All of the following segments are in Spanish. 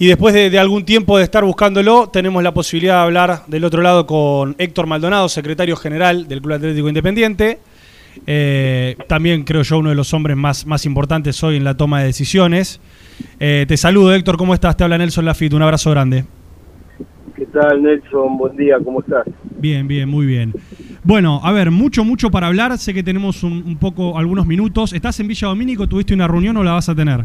Y después de, algún tiempo de estar buscándolo, tenemos la posibilidad de hablar del otro lado con Héctor Maldonado, secretario general del Club Atlético Independiente. Eh, también creo yo uno de los hombres más, más importantes hoy en la toma de decisiones. Eh, te saludo Héctor, ¿cómo estás? Te habla Nelson Lafitte, un abrazo grande. ¿Qué tal Nelson? Buen día, ¿cómo estás? Bien, bien, muy bien. Bueno, a ver, mucho, mucho para hablar. Sé que tenemos un, poco, algunos minutos. ¿Estás en Villa Domínico? ¿Tuviste una reunión o la vas a tener?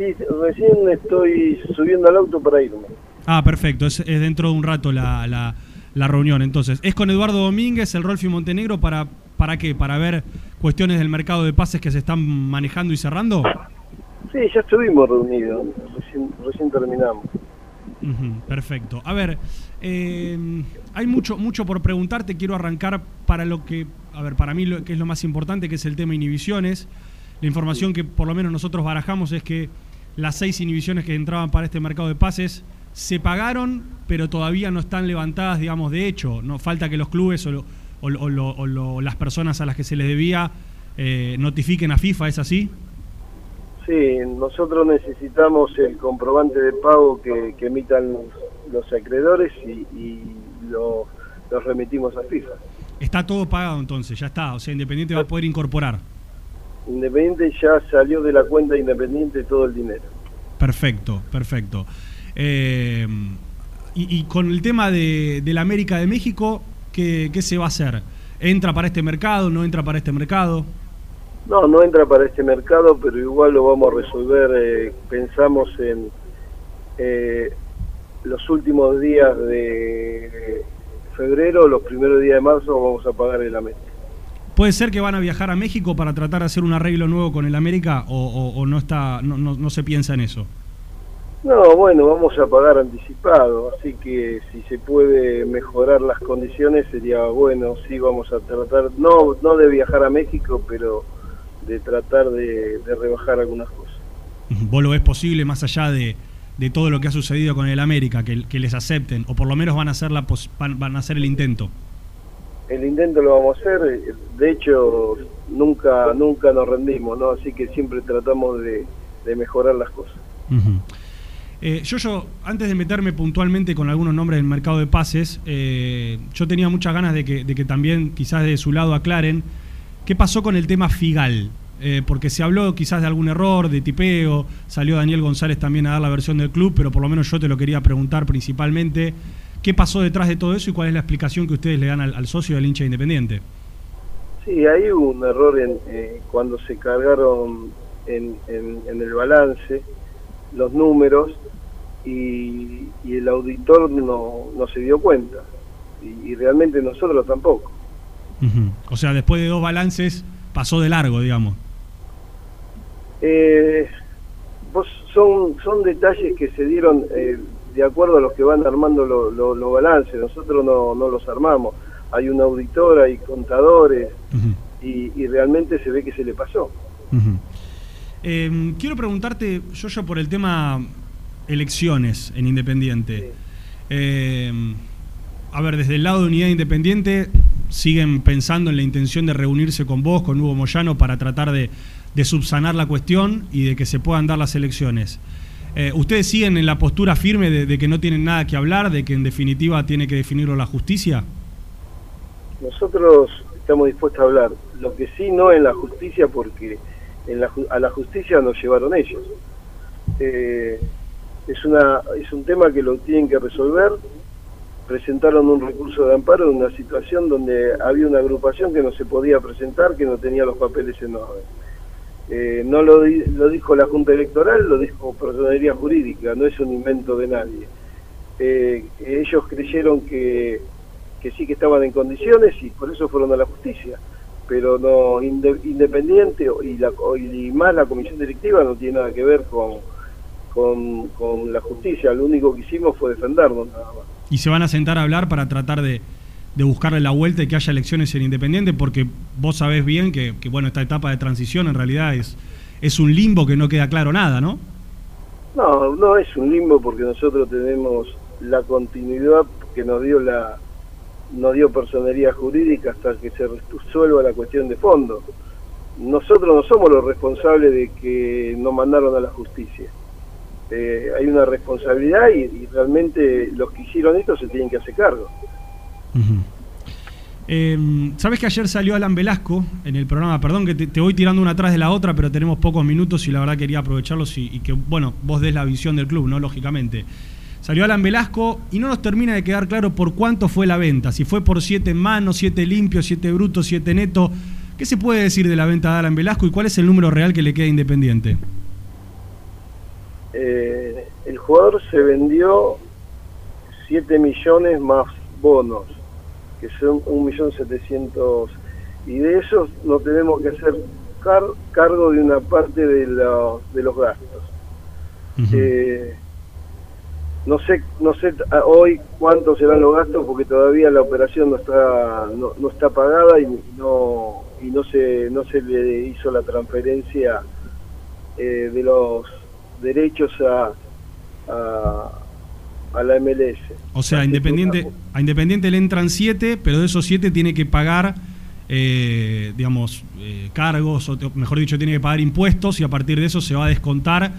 Sí, recién estoy subiendo al auto para irme. Ah, perfecto, es, dentro de un rato la, la, reunión. Entonces, ¿es con Eduardo Domínguez, el Rolfi Montenegro, para, para qué? ¿Para ver cuestiones del mercado de pases que se están manejando y cerrando? Sí, ya estuvimos reunidos, recién, terminamos. perfecto. A ver, eh, hay mucho, mucho por preguntarte. Quiero arrancar para lo que, a ver, para mí lo que es lo más importante, que es el tema inhibiciones. La información que por lo menos nosotros barajamos es que las seis inhibiciones que entraban para este mercado de pases se pagaron, pero todavía no están levantadas, digamos, de hecho. No falta que los clubes o, las personas a las que se les debía eh, notifiquen a FIFA, ¿es así? Sí, nosotros necesitamos el comprobante de pago que, emitan los, acreedores y, lo, los remitimos a FIFA. Está todo pagado entonces, ya está. O sea, Independiente va a poder incorporar. Independiente ya salió de la cuenta Independiente todo el dinero. Perfecto, perfecto. Eh, y, con el tema de, la América de México, ¿qué, se va a hacer? ¿Entra para este mercado? ¿No entra para este mercado? No, no entra para este mercado, pero igual lo vamos a resolver. Eh, pensamos en eh, los últimos días de febrero, los primeros días de marzo, vamos a pagar el América. ¿Puede ser que van a viajar a México para tratar de hacer un arreglo nuevo con el América o, no, está, no, no, se piensa en eso? No, bueno, vamos a pagar anticipado, así que si se puede mejorar las condiciones sería bueno, sí vamos a tratar, no, no de viajar a México, pero de tratar de, rebajar algunas cosas. ¿Vos lo ves posible más allá de, de todo lo que ha sucedido con el América, que, que les acepten, o por lo menos van a hacer, la van a hacer el intento? El intento lo vamos a hacer, de hecho nunca nunca nos rendimos, ¿no? Así que siempre tratamos de, mejorar las cosas. Eh, yo, yo, antes de meterme puntualmente con algunos nombres del mercado de pases, eh, yo tenía muchas ganas de que, de que, también quizás de su lado aclaren qué pasó con el tema Figal. Eh, porque se habló quizás de algún error, de tipeo, salió Daniel González también a dar la versión del club, pero por lo menos yo te lo quería preguntar principalmente. ¿Qué pasó detrás de todo eso y cuál es la explicación que ustedes le dan al, socio del hincha independiente? Sí, ahí hubo un error en, eh, cuando se cargaron en, el balance los números y, el auditor no, no, se dio cuenta y, realmente nosotros tampoco. O sea, después de dos balances pasó de largo, digamos. Eh, son, son detalles que se dieron eh, de acuerdo a los que van armando los balances, nosotros no, no, los armamos. Hay una auditora, hay contadores y, realmente se ve que se le pasó. Em, quiero preguntarte, yo, yo por el tema elecciones en Independiente. Em, a ver, desde el lado de Unidad Independiente siguen pensando en la intención de reunirse con vos, con Hugo Moyano, para tratar de, de subsanar la cuestión y de que se puedan dar las elecciones. Eh, ¿Ustedes siguen en la postura firme de, que no tienen nada que hablar, de que en definitiva tiene que definirlo la justicia? Nosotros estamos dispuestos a hablar, lo que sí no en la justicia porque en la, a la justicia nos llevaron ellos. Eh, es, una, es un tema que lo tienen que resolver. Presentaron un recurso de amparo en una situación donde había una agrupación que no se podía presentar, que no tenía los papeles en orden eh, no lo, lo, dijo la Junta Electoral, lo dijo Personería Jurídica, no es un invento de nadie. Eh, ellos creyeron que, que, sí que estaban en condiciones y por eso fueron a la justicia, pero no Independiente y, la, y más la comisión directiva no tiene nada que ver con, con, con la justicia, lo único que hicimos fue defendernos nada más. ¿Y se van a sentar a hablar para tratar de de buscarle la vuelta y que haya elecciones en Independiente, porque vos sabés bien que, bueno, esta etapa de transición en realidad es, es un limbo que no queda claro nada, ¿no? No, no es un limbo porque nosotros tenemos la continuidad que nos dio la nos dio personería jurídica hasta que se resuelva la cuestión de fondo. Nosotros no somos los responsables de que nos mandaron a la justicia. eh, hay una responsabilidad y, realmente los que hicieron esto se tienen que hacer cargo. Em, Sabes que ayer salió Alan Velasco en el programa, perdón que te, voy tirando una atrás de la otra, pero tenemos pocos minutos y la verdad quería aprovecharlos y, que, bueno, vos des la visión del club, ¿no? Lógicamente. Salió Alan Velasco y no nos termina de quedar claro por cuánto fue la venta, si fue por siete manos, siete limpios, siete brutos, siete netos. ¿Qué se puede decir de la venta de Alan Velasco y cuál es el número real que le queda Independiente? Eh, el jugador se vendió 7 millones más bonos, que son 1.700.000 y de esos no tenemos que hacer cargo de una parte de, de los gastos. Eh, no sé no sé hoy cuántos serán los gastos porque todavía la operación no está no, está pagada y no y no se no se le hizo la transferencia eh, de los derechos a, a, la MLS. O sea, Independiente, a Independiente le entran siete, pero de esos siete tiene que pagar, eh, digamos, eh, cargos, o mejor dicho, tiene que pagar impuestos y a partir de eso se va a descontar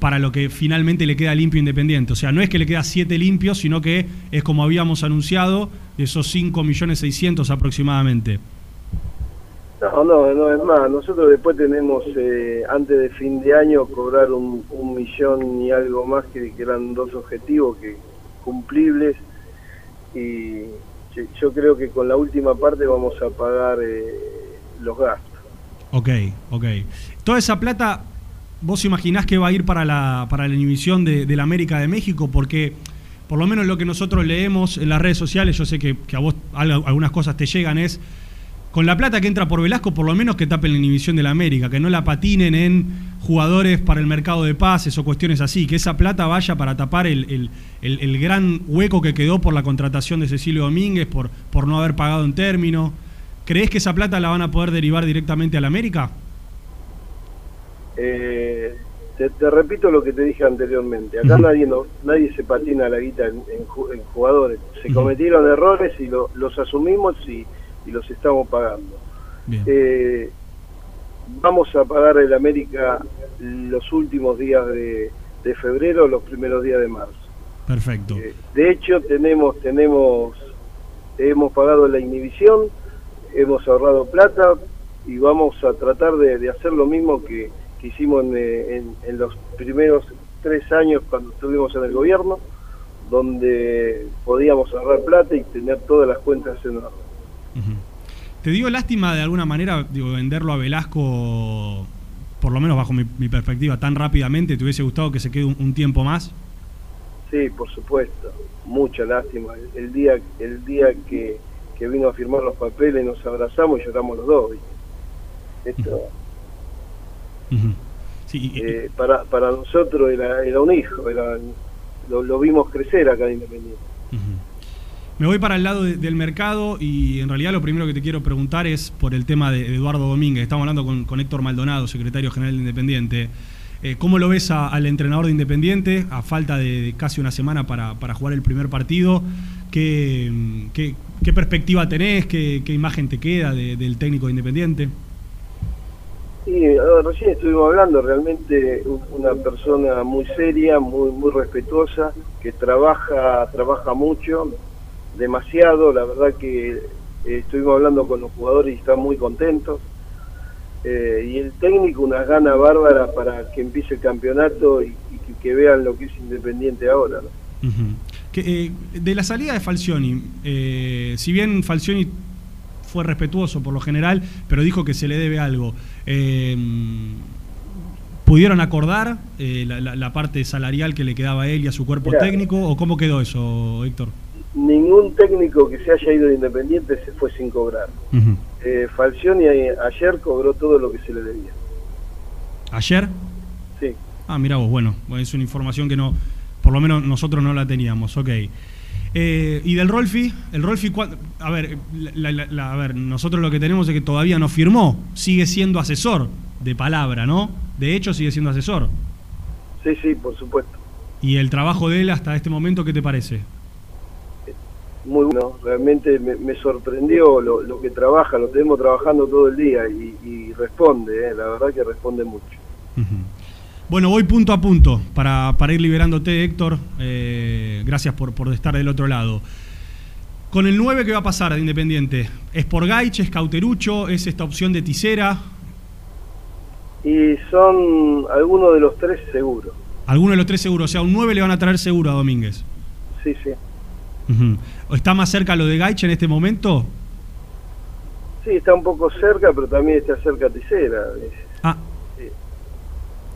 para lo que finalmente le queda limpio Independiente. O sea, no es que le queda siete limpios, sino que es como habíamos anunciado, de esos 5 millones 600 aproximadamente. No, no, no es más. Nosotros después tenemos, eh, antes de fin de año, cobrar un, millón y algo más, que, eran dos objetivos que cumplibles. Y yo creo que con la última parte vamos a pagar eh, los gastos. Ok, ok. Toda esa plata, ¿vos imaginás que va a ir para la, para la inhibición de, la América de México? Porque por lo menos lo que nosotros leemos en las redes sociales, yo sé que a vos algunas cosas te llegan, es con la plata que entra por Velasco, por lo menos que tapen la inhibición de la América, que no la patinen en jugadores para el mercado de pases o cuestiones así, que esa plata vaya para tapar el, gran hueco que quedó por la contratación de Cecilio Domínguez, por, por no haber pagado en término. ¿Crees que esa plata la van a poder derivar directamente a la América? Eh, te, repito lo que te dije anteriormente. Acá nadie no, nadie se patina la guita en, jugadores. Se cometieron errores y los asumimos y y los estamos pagando. Eh, vamos a pagar el América los últimos días de, febrero, los primeros días de marzo. Perfecto. Eh, de hecho, tenemos, tenemos, hemos pagado la inhibición, hemos ahorrado plata y vamos a tratar de, hacer lo mismo que, hicimos en, en, los primeros tres años cuando estuvimos en el gobierno, donde podíamos ahorrar plata y tener todas las cuentas en orden. ¿Te dio lástima de alguna manera digo, venderlo a Velasco, por lo menos bajo mi, perspectiva, tan rápidamente? ¿Te hubiese gustado que se quede un, tiempo más? Sí, por supuesto, mucha lástima. El día, el día que, vino a firmar los papeles nos abrazamos y lloramos los dos. Esto, eh, para, para nosotros era, era un hijo, era, lo, vimos crecer acá en Independiente. Me voy para el lado del mercado y en realidad lo primero que te quiero preguntar es por el tema de, Eduardo Domínguez. Estamos hablando con, Héctor Maldonado, secretario general de Independiente. Eh, ¿Cómo lo ves al entrenador de Independiente a falta de, casi una semana para, jugar el primer partido? ¿Qué, qué, perspectiva tenés? ¿Qué, imagen te queda del técnico de Independiente? Sí, recién estuvimos hablando, realmente una persona muy seria, muy muy respetuosa, que trabaja trabaja mucho, demasiado, la verdad que eh, estuvimos hablando con los jugadores y están muy contentos. Eh, y el técnico unas ganas bárbaras para que empiece el campeonato y, que, vean lo que es Independiente ahora. que, eh, de la salida de Falcioni, si bien Falcioni fue respetuoso por lo general, pero dijo que se le debe algo, ¿pudieron acordar la, parte salarial que le quedaba a él y a su cuerpo técnico o cómo quedó eso, Héctor? Ningún técnico que se haya ido de Independiente se fue sin cobrar. Eh, Falcioni ayer cobró todo lo que se le debía. ¿Ayer? Sí. Ah, mira vos, bueno, es una información que no, por lo menos nosotros no la teníamos, ok. Eh, ¿Y del Rolfi? El Rolfi, a ver, a ver, nosotros lo que tenemos es que todavía no firmó, sigue siendo asesor de palabra, ¿no? De hecho, sigue siendo asesor. Sí, sí, por supuesto. ¿Y el trabajo de él hasta este momento qué te parece? Muy bueno, realmente me, sorprendió lo, que trabaja, lo tenemos trabajando todo el día y, responde, eh, la verdad que responde mucho. Bueno, voy punto a punto para, para ir liberándote, Héctor. Eh, gracias por, por estar del otro lado. Con el 9, ¿qué va a pasar de Independiente? ¿Es por Gaich, es Cauterucho, es esta opción de Tisera? Y son algunos de los tres seguros. Algunos de los tres seguros, o sea, un 9 le van a traer seguro a Domínguez. Sí, sí. Uh ¿Está más cerca lo de Gaich en este momento? Sí, está un poco cerca, pero también está cerca Tisera. Ah. Sí.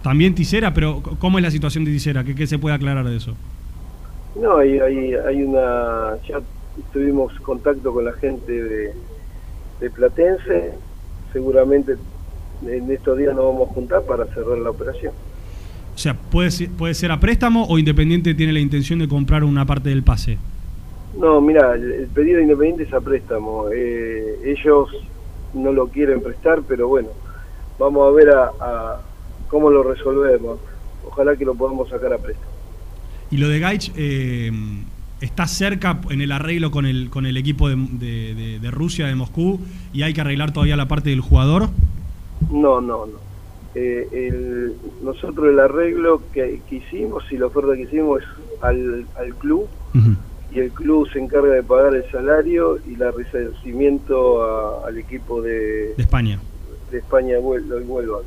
También Tisera, pero ¿cómo es la situación de Tisera? ¿Qué, qué se puede aclarar de eso? No, hay, hay, hay una... Ya tuvimos contacto con la gente de, de Platense. Seguramente en estos días nos vamos a juntar para cerrar la operación. O sea, ¿puede ser, puede ser a préstamo o Independiente tiene la intención de comprar una parte del pase? No, mira, el pedido de Independiente es a préstamo. Eh, ellos no lo quieren prestar, pero bueno, vamos a ver a, a, cómo lo resolvemos. Ojalá que lo podamos sacar a préstamo. Y lo de Gaich, eh, ¿está cerca en el arreglo con el, con el equipo de, de, de, Rusia, de Moscú, y hay que arreglar todavía la parte del jugador? No, no, no. Eh, el, nosotros el arreglo que, que, hicimos y la oferta que hicimos es al, al club. Uh -huh y el club se encarga de pagar el salario y el resarcimiento a, al equipo de, de España. De España el Huelva.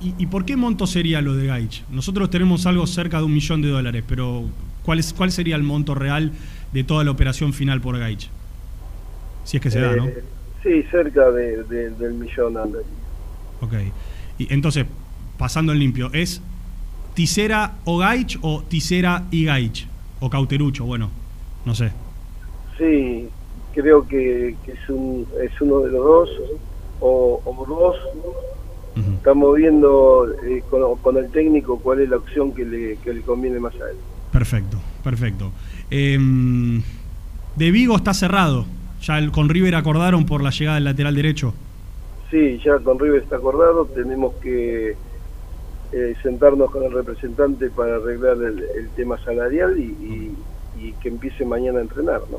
¿Y, ¿Y, por qué monto sería lo de Gaich? Nosotros tenemos algo cerca de un millón de dólares, pero ¿cuál, es, ¿cuál sería el monto real de toda la operación final por Gaich? Si es que se eh, da, ¿no? Sí, cerca de, de, del millón, Andrés. Ok. Y entonces, pasando en limpio, ¿es Tisera o Gaich o Tisera y Gaich? O Cauterucho, bueno, no sé. Sí, creo que, que es, un, es uno de los dos, o, o dos. Uh -huh. Estamos viendo eh, con, con, el técnico cuál es la opción que le, que le conviene más a él. Perfecto, perfecto. Eh, de Vigo está cerrado. Ya el, con River acordaron por la llegada del lateral derecho. Sí, ya con River está acordado. Tenemos que eh, sentarnos con el representante para arreglar el, el tema salarial y, y, y, que empiece mañana a entrenar, ¿no?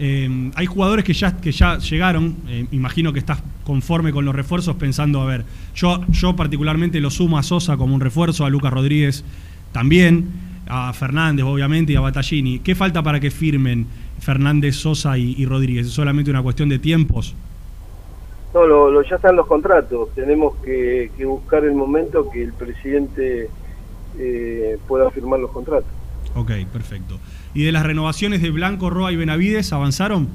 Eh, hay jugadores que ya, que ya llegaron, eh, imagino que estás conforme con los refuerzos pensando, a ver, yo, yo particularmente lo sumo a Sosa como un refuerzo, a Lucas Rodríguez también, a Fernández obviamente y a Battaglini. ¿Qué falta para que firmen Fernández, Sosa y, y Rodríguez? ¿Es solamente una cuestión de tiempos? No, lo, lo, ya están los contratos. Tenemos que, que, buscar el momento que el presidente eh, pueda firmar los contratos. Ok, perfecto. ¿Y de las renovaciones de Blanco, Roa y Benavides avanzaron?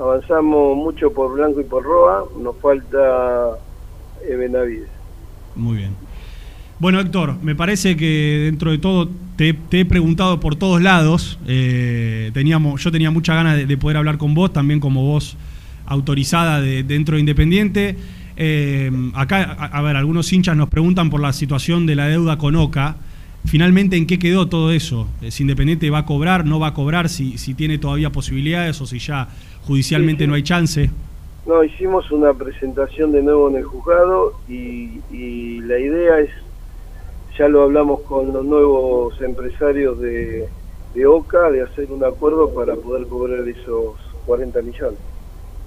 Avanzamos mucho por Blanco y por Roa. Nos falta eh, Benavides. Muy bien. Bueno, Héctor, me parece que dentro de todo te, te he preguntado por todos lados. Eh, teníamos, yo tenía muchas ganas de, de poder hablar con vos, también como vos autorizada de, dentro de Independiente. Eh, acá, a, a, ver, algunos hinchas nos preguntan por la situación de la deuda con Oca. Finalmente, ¿en qué quedó todo eso? ¿Si Independiente va a cobrar, no va a cobrar, si, si tiene todavía posibilidades o si ya judicialmente sí, sí. no hay chance? No, hicimos una presentación de nuevo en el juzgado y, y la idea es, ya lo hablamos con los nuevos empresarios de, de Oca, de hacer un acuerdo para poder cobrar esos 40 millones.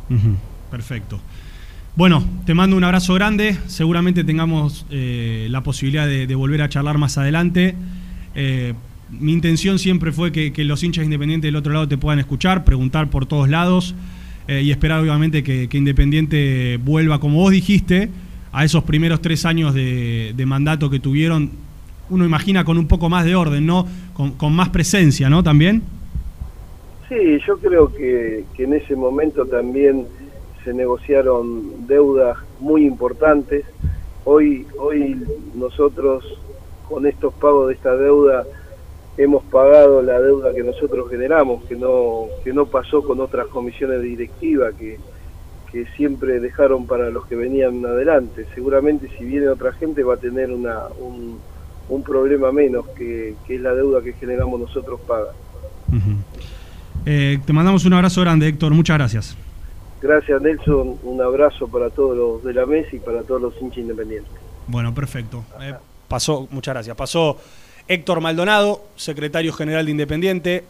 Uh -huh. Perfecto. Bueno, te mando un abrazo grande. Seguramente tengamos eh, la posibilidad de, volver a charlar más adelante. Eh, mi intención siempre fue que, los hinchas independientes del otro lado te puedan escuchar, preguntar por todos lados eh, y esperar obviamente que, Independiente vuelva, como vos dijiste, a esos primeros tres años de, mandato que tuvieron. Uno imagina con un poco más de orden, ¿no? Con, más presencia, ¿no? También. Sí, yo creo que en ese momento también se negociaron deudas muy importantes. Hoy, hoy nosotros con estos pagos de esta deuda hemos pagado la deuda que nosotros generamos, que no, que no pasó con otras comisiones directivas que, que siempre dejaron para los que venían adelante. Seguramente si viene otra gente va a tener una, un, problema menos, que, que, es la deuda que generamos nosotros paga. Eh, te mandamos un abrazo grande, Héctor. Muchas gracias. Gracias, Nelson. Un abrazo para todos los de la mesa y para todos los hinchas independientes. Bueno, perfecto. Eh, pasó, muchas gracias. Pasó Héctor Maldonado, secretario general de Independiente.